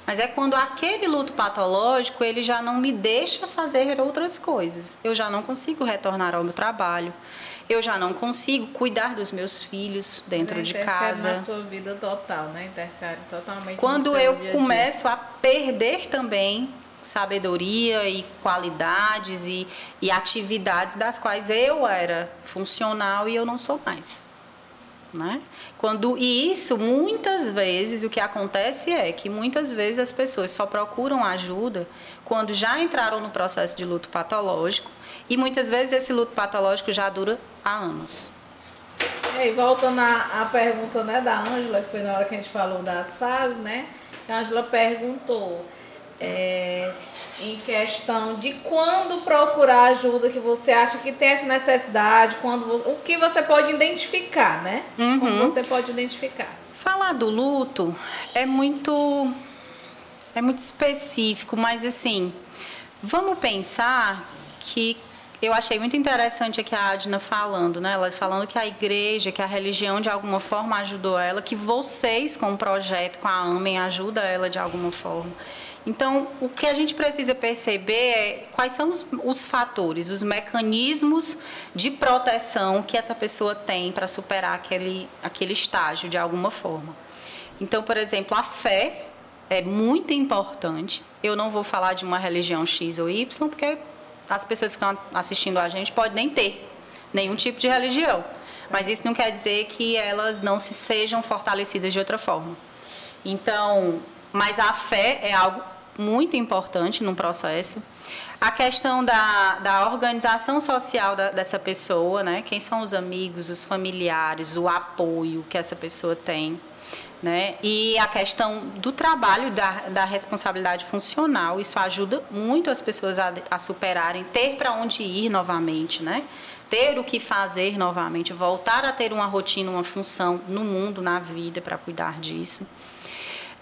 Mas é quando aquele luto patológico ele já não me deixa fazer outras coisas. Eu já não consigo retornar ao meu trabalho. Eu já não consigo cuidar dos meus filhos dentro de casa. na sua vida total, né? Interfere totalmente Quando eu dia dia. começo a perder também sabedoria e qualidades e, e atividades das quais eu era funcional e eu não sou mais. Né? Quando, e isso, muitas vezes, o que acontece é que muitas vezes as pessoas só procuram ajuda quando já entraram no processo de luto patológico e muitas vezes esse luto patológico já dura há anos. E aí, voltando à, pergunta né, da Ângela, que foi na hora que a gente falou das fases, né? A Ângela perguntou é, em questão de quando procurar ajuda, que você acha que tem essa necessidade, quando você- o que você pode identificar, né? Como você pode identificar. Falar do luto é muito é muito específico, mas assim, vamos pensar que eu achei muito interessante aqui a Adna falando, né? Ela falando que a igreja, que a religião de alguma forma ajudou ela, que vocês com o projeto, com a Amém, ajuda ela de alguma forma. Então, o que a gente precisa perceber é quais são os, os fatores, os mecanismos de proteção que essa pessoa tem para superar aquele, aquele estágio de alguma forma. Então, por exemplo, a fé é muito importante. Eu não vou falar de uma religião X ou Y, porque as pessoas que estão assistindo a gente podem nem ter nenhum tipo de religião. Mas isso não quer dizer que elas não se sejam fortalecidas de outra forma. Então, mas a fé é algo muito importante no processo. A questão da, da organização social da, dessa pessoa, né? Quem são os amigos, os familiares, o apoio que essa pessoa tem. Né? E a questão do trabalho, da, da responsabilidade funcional, isso ajuda muito as pessoas a, a superarem, ter para onde ir novamente, né? ter o que fazer novamente, voltar a ter uma rotina, uma função no mundo, na vida, para cuidar disso.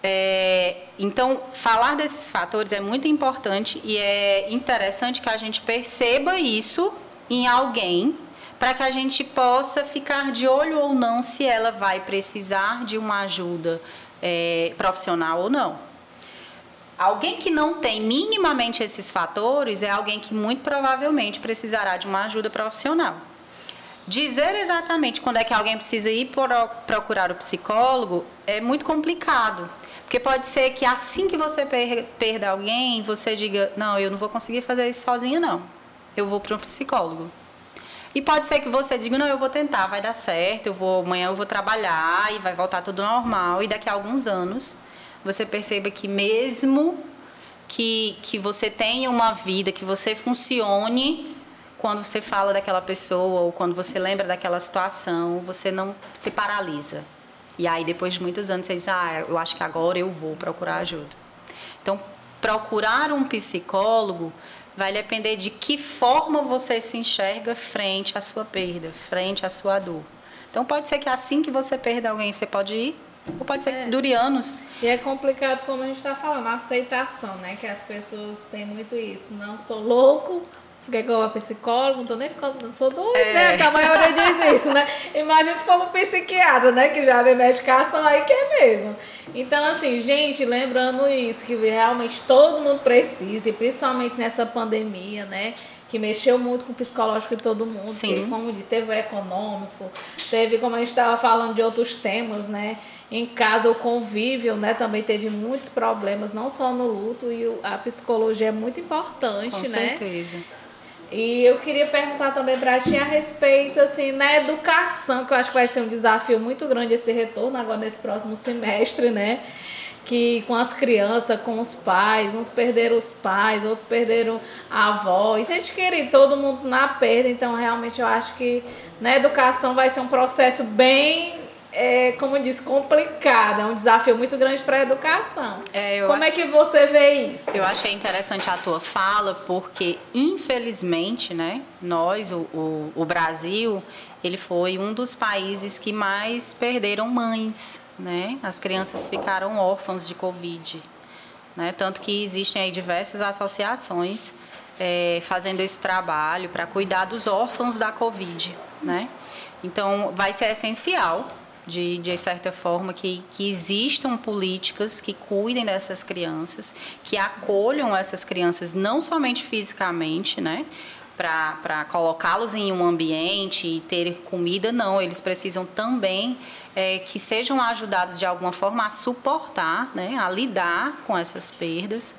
É, então, falar desses fatores é muito importante e é interessante que a gente perceba isso em alguém para que a gente possa ficar de olho ou não se ela vai precisar de uma ajuda é, profissional ou não. Alguém que não tem minimamente esses fatores é alguém que muito provavelmente precisará de uma ajuda profissional. Dizer exatamente quando é que alguém precisa ir procurar o psicólogo é muito complicado. Porque pode ser que assim que você perda alguém, você diga: Não, eu não vou conseguir fazer isso sozinha, não. Eu vou para um psicólogo. E pode ser que você diga, não, eu vou tentar, vai dar certo, eu vou, amanhã eu vou trabalhar e vai voltar tudo normal. E daqui a alguns anos você perceba que mesmo que, que você tenha uma vida, que você funcione, quando você fala daquela pessoa ou quando você lembra daquela situação, você não se paralisa. E aí, depois de muitos anos, você diz, ah, eu acho que agora eu vou procurar ajuda. Então, procurar um psicólogo vai depender de que forma você se enxerga frente à sua perda, frente à sua dor. Então pode ser que assim que você perda alguém, você pode ir, ou pode ser é. que dure anos. E é complicado, como a gente está falando, a aceitação, né? Que as pessoas têm muito isso. Não sou louco, Fiquei com a psicóloga, não tô nem ficando, não sou doida, é. né? A maioria diz isso, né? Imagina se for um psiquiatra, né? Que já vê medicação aí que é mesmo. Então, assim, gente, lembrando isso, que realmente todo mundo precisa, e principalmente nessa pandemia, né? Que mexeu muito com o psicológico de todo mundo. Sim. Porque, como disse, teve o econômico, teve, como a gente estava falando de outros temas, né? Em casa, o convívio, né? Também teve muitos problemas, não só no luto, e a psicologia é muito importante, com né? Com certeza. E eu queria perguntar também para ti a respeito, assim, na educação, que eu acho que vai ser um desafio muito grande esse retorno agora nesse próximo semestre, né? Que com as crianças, com os pais, uns perderam os pais, outros perderam a avó. E se a gente querer todo mundo na perda, então realmente eu acho que na educação vai ser um processo bem é, como disse, complicada, é um desafio muito grande para a educação. É, como é que você vê isso? Eu achei interessante a tua fala, porque infelizmente, né, nós, o, o, o Brasil, ele foi um dos países que mais perderam mães, né? As crianças ficaram órfãs de Covid, né? Tanto que existem aí diversas associações é, fazendo esse trabalho para cuidar dos órfãos da Covid, né? Então, vai ser essencial de, de certa forma, que, que existam políticas que cuidem dessas crianças, que acolham essas crianças não somente fisicamente, né? para colocá-los em um ambiente e ter comida, não. Eles precisam também é, que sejam ajudados de alguma forma a suportar, né, a lidar com essas perdas.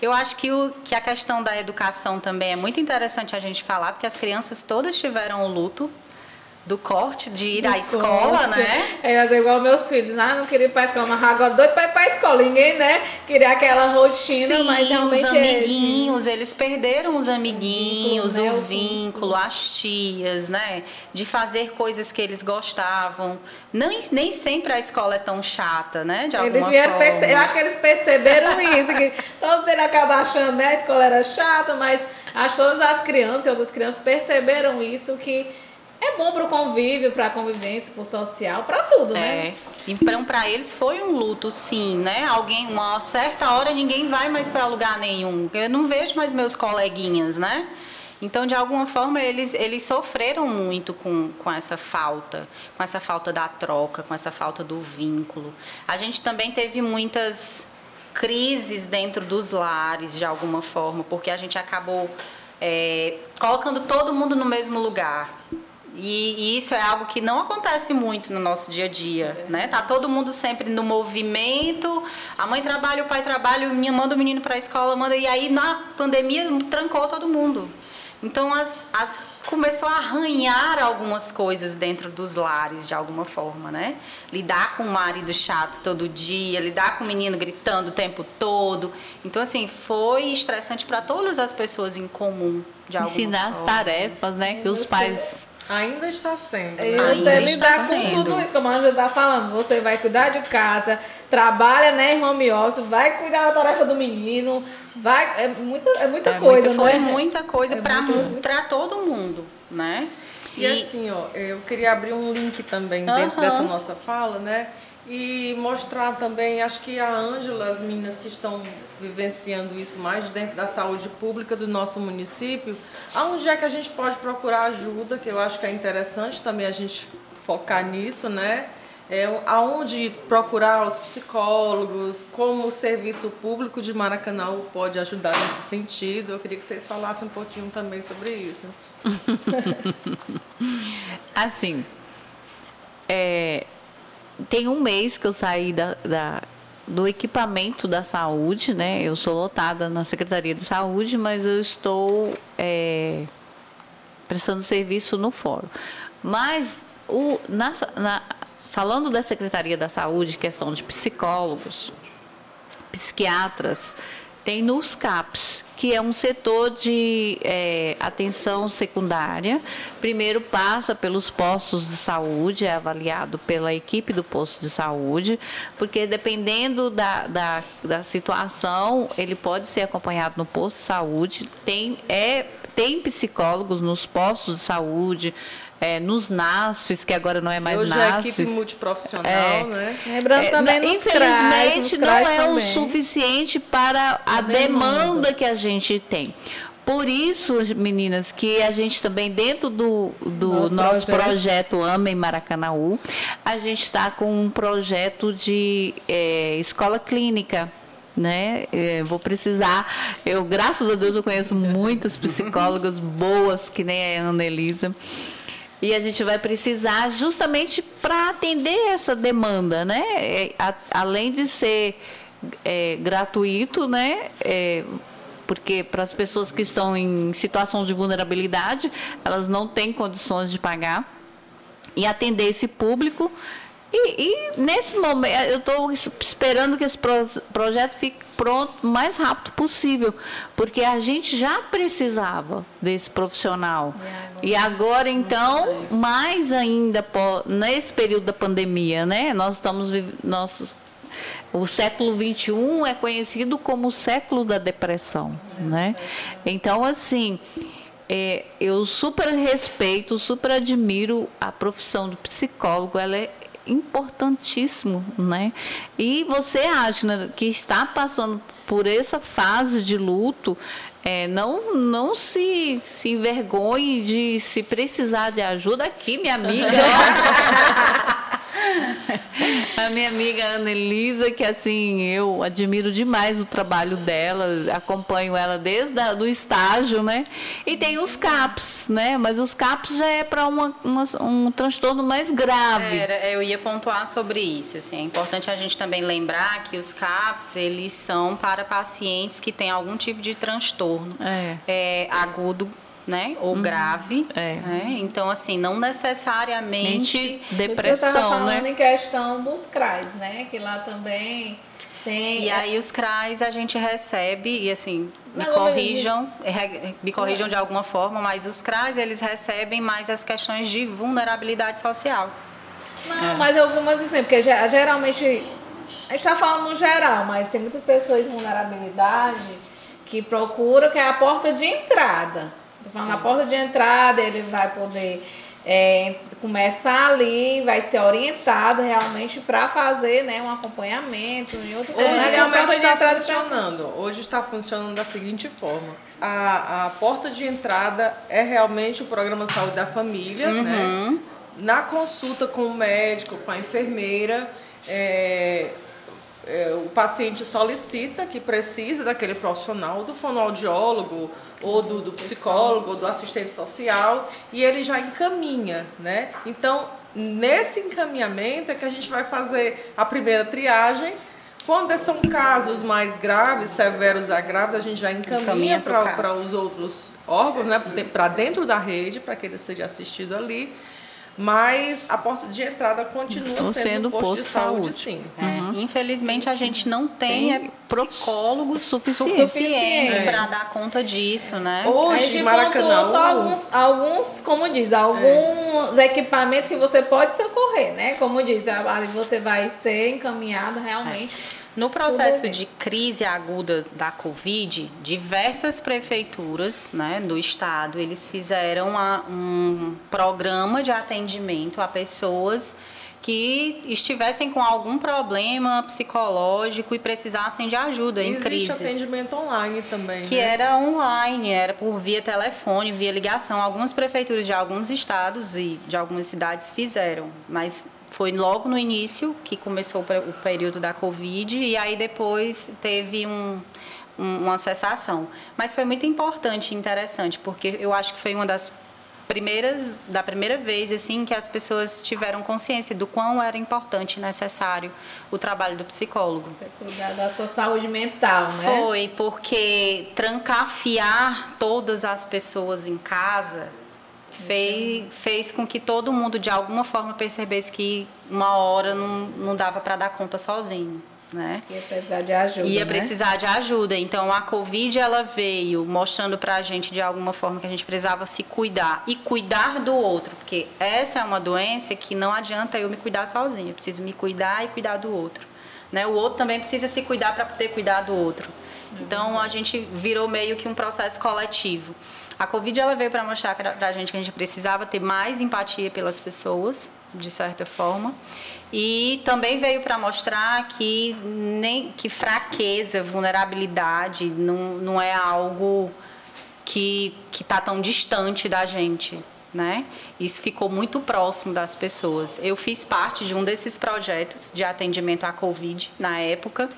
Eu acho que, o, que a questão da educação também é muito interessante a gente falar, porque as crianças todas tiveram o luto do corte de ir do à escola, corte. né? É, mas é igual meus filhos, ah, não queria ir pra escola, mas agora doido pra ir pra escola. Ninguém, né? Queria aquela rotina, Sim, mas realmente. Os é amiguinhos, é... eles perderam os amiguinhos, o vínculo, o, vínculo, as tias, né? De fazer coisas que eles gostavam. Nem, nem sempre a escola é tão chata, né? De eles vieram perce... Eu acho que eles perceberam isso, que todos eles acabam achando, né? A escola era chata, mas as, todas as crianças e outras crianças perceberam isso que é bom para o convívio, para a convivência, para o social, para tudo, né? É. Então, para eles foi um luto, sim, né? Alguém, uma certa hora, ninguém vai mais para lugar nenhum. Eu não vejo mais meus coleguinhas, né? Então, de alguma forma, eles, eles sofreram muito com, com essa falta, com essa falta da troca, com essa falta do vínculo. A gente também teve muitas crises dentro dos lares, de alguma forma, porque a gente acabou é, colocando todo mundo no mesmo lugar. E, e, isso é algo que não acontece muito no nosso dia a dia, né? Tá todo mundo sempre no movimento. A mãe trabalha, o pai trabalha, manda o menino para a escola, manda e aí na pandemia trancou todo mundo. Então as, as começou a arranhar algumas coisas dentro dos lares de alguma forma, né? Lidar com o marido chato todo dia, lidar com o menino gritando o tempo todo. Então assim, foi estressante para todas as pessoas em comum, de alguma Ensinar forma. as tarefas, né, que os pais Ainda está sendo. E né? você Ainda lidar está com sendo. tudo isso, como a Ângela está falando. Você vai cuidar de casa, trabalha né, em home office, vai cuidar da tarefa do menino, vai. É muita, é muita É coisa, muita, foi né? muita coisa É para muito- todo mundo, né? E, assim, ó, eu queria abrir um link também dentro Aham. dessa nossa fala, né? E mostrar também, acho que a Ângela, as meninas que estão vivenciando isso mais dentro da saúde pública do nosso município, aonde é que a gente pode procurar ajuda, que eu acho que é interessante também a gente focar nisso, né? É, aonde procurar os psicólogos, como o serviço público de Maracanã pode ajudar nesse sentido. Eu queria que vocês falassem um pouquinho também sobre isso. Assim, é, tem um mês que eu saí da, da- do equipamento da saúde, né? Eu sou lotada na Secretaria de Saúde, mas eu estou é, prestando serviço no fórum. Mas, o, na, na- falando da Secretaria da Saúde, questão de psicólogos, psiquiatras, tem nos CAPS, que é um setor de é, atenção secundária. Primeiro passa pelos postos de saúde, é avaliado pela equipe do posto de saúde, porque dependendo da, da, da situação, ele pode ser acompanhado no posto de saúde. Tem, é, tem psicólogos nos postos de saúde, é, nos NASFs, que agora não é mais Hoje é a NASFs. equipe multiprofissional, É. né? Lembrando É, também na- nos infelizmente nos não é o também. suficiente para a, demanda. demanda. que a gente tem. Por isso, meninas, que a gente também, dentro do, do nosso, Nosso projeto. projeto. Amem Maracanaú, a gente está com um projeto de eh, escola clínica. Né? Eh, vou precisar. Eu, graças a Deus, eu conheço muitas psicólogas boas, que nem a Ana Elisa. E a gente vai precisar justamente para atender essa demanda, né? É, a- além de ser é, gratuito, né? É, porque para as pessoas que estão em situação de vulnerabilidade, elas não têm condições de pagar e atender esse público. E, e nesse momento, eu estou esperando que esse projeto fique pronto o mais rápido possível, porque a gente já precisava desse profissional. E agora, então, mais ainda nesse período da pandemia, né? Nós estamos nossos o século XXI é conhecido como o século da depressão, né? Então, assim, é, eu super respeito, super admiro a profissão do psicólogo, ela é importantíssimo, né? E você, Ashna, que está passando por essa fase de luto, é, não, não se, se envergonhe de se precisar de ajuda aqui, minha amiga. A minha amiga Ana Elisa, que assim, eu admiro demais o trabalho dela, acompanho ela desde a, do estágio, né? E tem os CAPs, né? Mas os CAPs já é para um transtorno mais grave. Era, eu ia pontuar sobre isso. Assim, é importante a gente também lembrar que os CAPs eles são para pacientes que têm algum tipo de transtorno É. é, agudo, né, ou grave. é. né? Então, assim, não necessariamente Mente, Por isso eu estava depressão, falando né? em questão dos CRAs, né? Que lá também tem. E aí os CRAs a gente recebe, e assim, me menos corrijam, me corrijam de alguma forma, mas os CRAs eles recebem mais as questões de vulnerabilidade social. Não, mas algumas assim, porque ge- geralmente. A gente tá falando no geral, mas tem muitas pessoas em vulnerabilidade que procuram, que é a porta de entrada. Tô falando a porta de entrada, ele vai poder é, começar ali, vai ser orientado realmente para fazer né, um acompanhamento em outro Hoje, é como é que está funcionando? Pra... Hoje está funcionando da seguinte forma. A, a porta de entrada é realmente o programa Saúde da Família, uhum. né? Na consulta com o médico, com a enfermeira, é, é, o paciente solicita que precisa daquele profissional, do fonoaudiólogo, ou do, do psicólogo, ou do assistente social, e ele já encaminha, né? Então, nesse encaminhamento é que a gente vai fazer a primeira triagem. Quando são casos mais graves, severos a graves, a gente já encaminha, encaminha para os outros órgãos, né? Para dentro da rede, para que ele seja assistido ali. Mas a porta de entrada continua sendo, sendo posto, posto de saúde, saúde. sim. É, uhum. Infelizmente, a gente não tem, tem psicólogos suficientes, suficientes para é. dar conta disso, né? Hoje, a gente Maracanã, só alguns, alguns, como diz, alguns é. equipamentos que você pode socorrer, né? Como diz, você vai ser encaminhado realmente. No processo de crise aguda da Covid, diversas prefeituras né, do estado, eles fizeram um programa de atendimento a pessoas que estivessem com algum problema psicológico e precisassem de ajuda Existe em crises. Existe atendimento online também, Que né? era online, era por via telefone, via ligação. Algumas prefeituras de alguns estados e de algumas cidades fizeram, mas foi logo no início que começou o período da Covid e aí depois teve um, um, uma cessação. Mas foi muito importante e interessante, porque eu acho que foi uma das primeiras da primeira vez assim que as pessoas tiveram consciência do quão era importante e necessário o trabalho do psicólogo. Você cuidar da sua saúde mental, né? Foi, porque trancafiar todas as pessoas em casa fez, fez com que todo mundo de alguma forma percebesse que uma hora não, não dava para dar conta sozinho. Né? Ia precisar de ajuda. Ia né? precisar de ajuda. Então a Covid ela veio mostrando para a gente de alguma forma que a gente precisava se cuidar e cuidar do outro, porque essa é uma doença que não adianta eu me cuidar sozinha. Eu preciso me cuidar e cuidar do outro. Né? O outro também precisa se cuidar para poder cuidar do outro. Então a gente virou meio que um processo coletivo. A Covid ela veio para mostrar para a gente que a gente precisava ter mais empatia pelas pessoas, de certa forma, e também veio para mostrar que nem que fraqueza, vulnerabilidade não, não é algo que que está tão distante da gente, né? Isso ficou muito próximo das pessoas. Eu fiz parte de um desses projetos de atendimento à Covid na época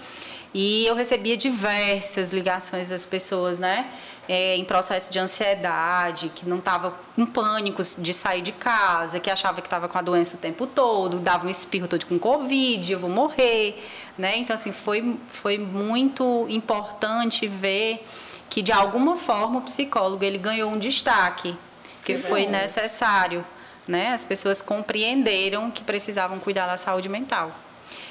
e eu recebia diversas ligações das pessoas, né? É, em processo de ansiedade, que não estava com pânico de sair de casa, que achava que estava com a doença o tempo todo, dava um espirro todo com Covid, eu vou morrer, né? Então, assim, foi, foi muito importante ver que, de alguma forma, o psicólogo ele ganhou um destaque, que, que foi necessário, né? As pessoas compreenderam que precisavam cuidar da saúde mental.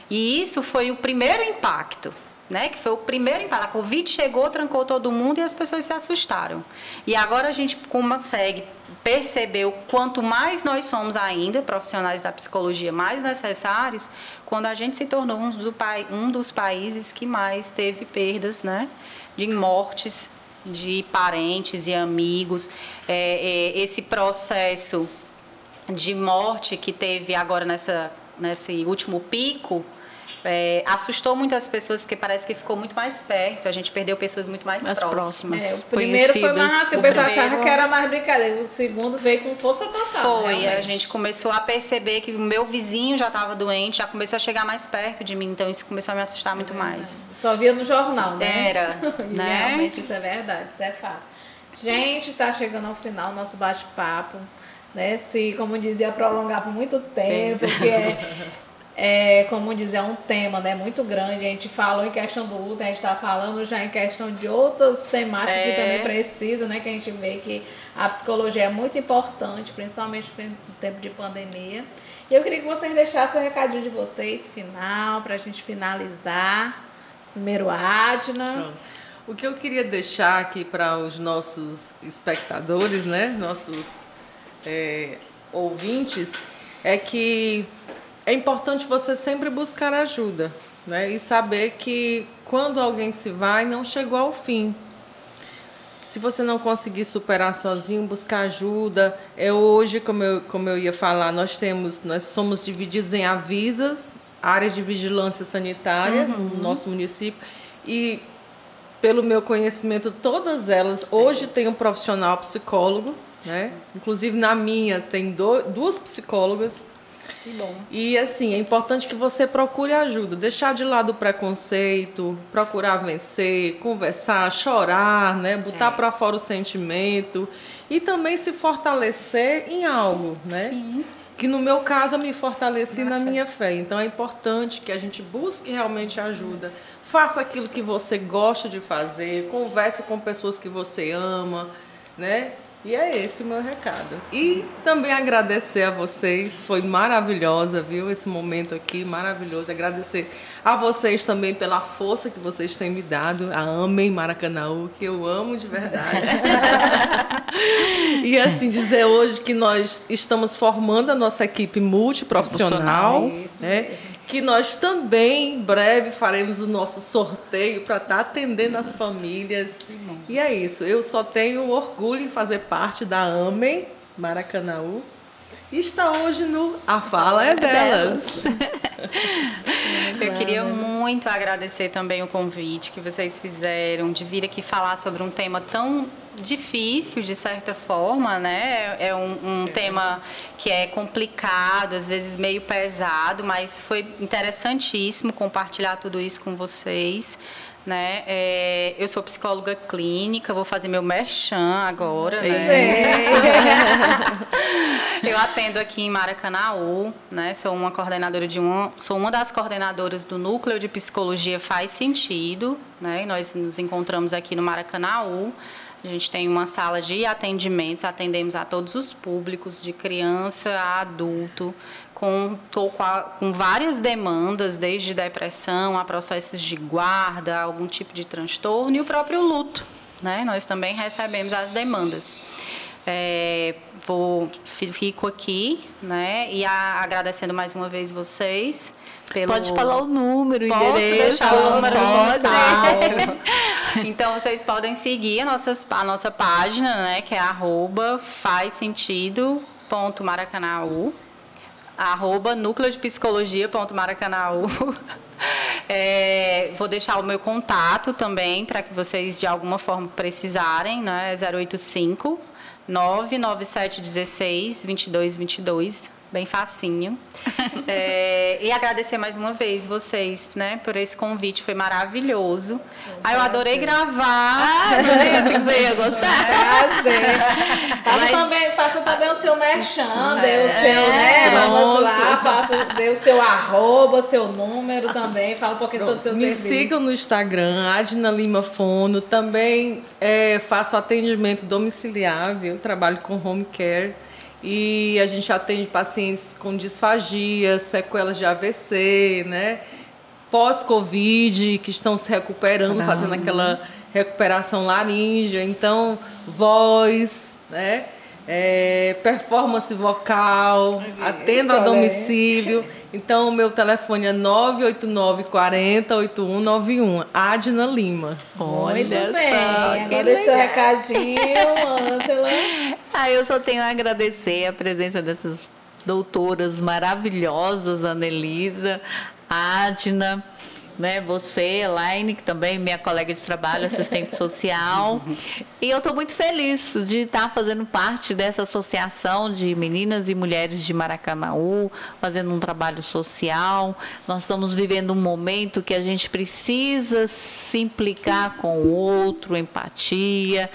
E isso foi o primeiro impacto, né? Que foi o primeiro impacto. A Covid chegou, trancou todo mundo e as pessoas se assustaram. E agora a gente consegue perceber o quanto mais nós somos ainda profissionais da psicologia mais necessários, quando a gente se tornou um, do, um dos países que mais teve perdas, né? De mortes de parentes e amigos. É, é, esse processo de morte que teve agora nessa, nesse último pico é, assustou muitas pessoas porque parece que ficou muito mais perto. A gente perdeu pessoas muito mais, mais próximas. É, o primeiro foi mais assim, o pessoal achava que era mais brincadeira. O segundo veio com força total. Foi, realmente. a gente começou a perceber que o meu vizinho já estava doente, já começou a chegar mais perto de mim, então isso começou a me assustar muito é mais. Só via no jornal, né? Era, né? Realmente isso é verdade, isso é fato. Gente, está chegando ao final nosso bate-papo. Né? Se, como dizia, prolongar por muito tempo, porque é, é, como dizer, é um tema né, muito grande. A gente falou em questão do luto, a gente está falando já em questão de outras temáticas é. que também precisa, né? Que a gente vê que a psicologia é muito importante, principalmente no tempo de pandemia. E eu queria que vocês deixassem o recadinho de vocês, final, para a gente finalizar. Primeiro, Adna. Pronto. O que eu queria deixar aqui para os nossos espectadores, né? Nossos é, ouvintes, é que é importante você sempre buscar ajuda, né? E saber que quando alguém se vai, não chegou ao fim. se você não conseguir superar sozinho, buscar ajuda. É hoje, como eu, como eu ia falar, nós temos, nós somos divididos em avisas, áreas de vigilância sanitária uhum. no nosso município e pelo meu conhecimento, todas elas hoje tem um profissional psicólogo, né? Inclusive na minha tem do, duas psicólogas que bom. E assim, é importante que você procure ajuda, deixar de lado o preconceito, procurar vencer, conversar, chorar, né, botar é. para fora o sentimento e também se fortalecer em algo, né? Sim. Que no meu caso eu me fortaleci na, na minha fé. Então é importante que a gente busque realmente ajuda. Faça aquilo que você gosta de fazer, converse com pessoas que você ama, né? E é esse o meu recado. E também agradecer a vocês, foi maravilhosa, viu? Esse momento aqui, maravilhoso. Agradecer a vocês também pela força que vocês têm me dado. A Amém Maracanãú, que eu amo de verdade. e assim, dizer hoje que nós estamos formando a nossa equipe multiprofissional. Isso né? Que nós também em breve faremos o nosso sorteio para estar tá atendendo as famílias. E é isso. Eu só tenho orgulho em fazer parte da Amém Maracanaú. E está hoje no A Fala é Delas. Eu queria muito agradecer também o convite que vocês fizeram de vir aqui falar sobre um tema tão difícil de certa forma, né? É um, um, tema que é complicado, às vezes meio pesado, mas foi interessantíssimo compartilhar tudo isso com vocês. Né? É, eu sou psicóloga clínica, vou fazer meu merchan agora, né? eu atendo aqui em Maracanaú, né? Sou uma coordenadora de uma, sou uma das coordenadoras do núcleo de psicologia Faz Sentido, né? E nós nos encontramos aqui no Maracanaú. A gente tem uma sala de atendimentos, atendemos a todos os públicos, de criança a adulto, com, com, várias demandas, desde depressão a processos de guarda, algum tipo de transtorno e o próprio luto. Né? Nós também recebemos as demandas. É, vou, fico aqui né? e a, agradecendo mais uma vez vocês pelo... Pode falar o número, Posso endereço. deixar o número pode. então vocês podem seguir a nossa, a nossa página, né? Que é arroba faz sentido ponto maracanaú arroba núcleo de psicologia ponto maracanaú é, vou deixar o meu contato também para que vocês de alguma forma precisarem, né? 085 99716 2222 bem facinho. é, e agradecer mais uma vez vocês, né, por esse convite, foi maravilhoso. Aí eu adorei gravar. Ah, você ia gostar. É, faça, Mas... também, faça também o seu merchan, é, dê o seu, né? Vamos lá, faça, dê o seu arroba, seu número também, fala um pouquinho Pronto. sobre o seu Me serviço. sigam no Instagram, Adna Lima Fono, também é, faço atendimento domiciliar, viu? Trabalho com home care e a gente atende pacientes com disfagia, sequelas de AVC, né? Pós-Covid, que estão se recuperando, fazendo aquela recuperação laríngea. Então, voz, né? É, performance vocal, atendo a domicílio. Então, o meu telefone é 989 40 8191, Adna Lima. Olha Muito bem. Agora deixa seu recadinho, Ângela. Ah, eu só tenho a agradecer a presença dessas doutoras maravilhosas, Anelisa, Adna né? Você, Elaine, que também minha colega de trabalho, assistente social. E eu estou muito feliz de estar fazendo parte dessa associação de meninas e mulheres de Maracanaú, fazendo um trabalho social. Nós estamos vivendo um momento que a gente precisa se implicar com o outro, empatia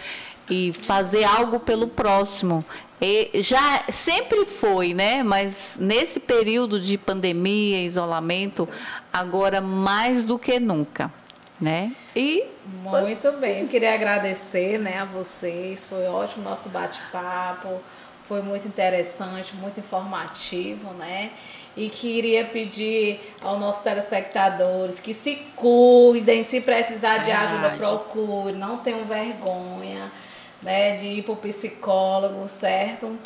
e fazer algo pelo próximo. E já sempre foi, né? Mas nesse período de pandemia, isolamento, agora mais do que nunca, né? E muito bem, eu queria agradecer, né, a vocês. Foi ótimo o nosso bate-papo. Foi muito interessante, muito informativo, né? E queria pedir aos nossos telespectadores que se cuidem, se precisar de ajuda, procure, não tenham vergonha né? De ir pro psicólogo, certo?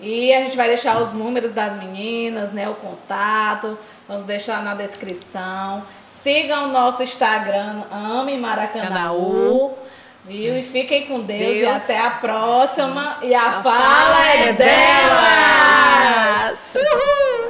E a gente vai deixar os números das meninas, né? O contato, vamos deixar na descrição. Sigam o nosso Instagram, Ame Maracanaú. Viu? E fiquem com Deus, Deus, e até a próxima. Sim. E a, a fala, fala, é, é delas! delas. Uhul.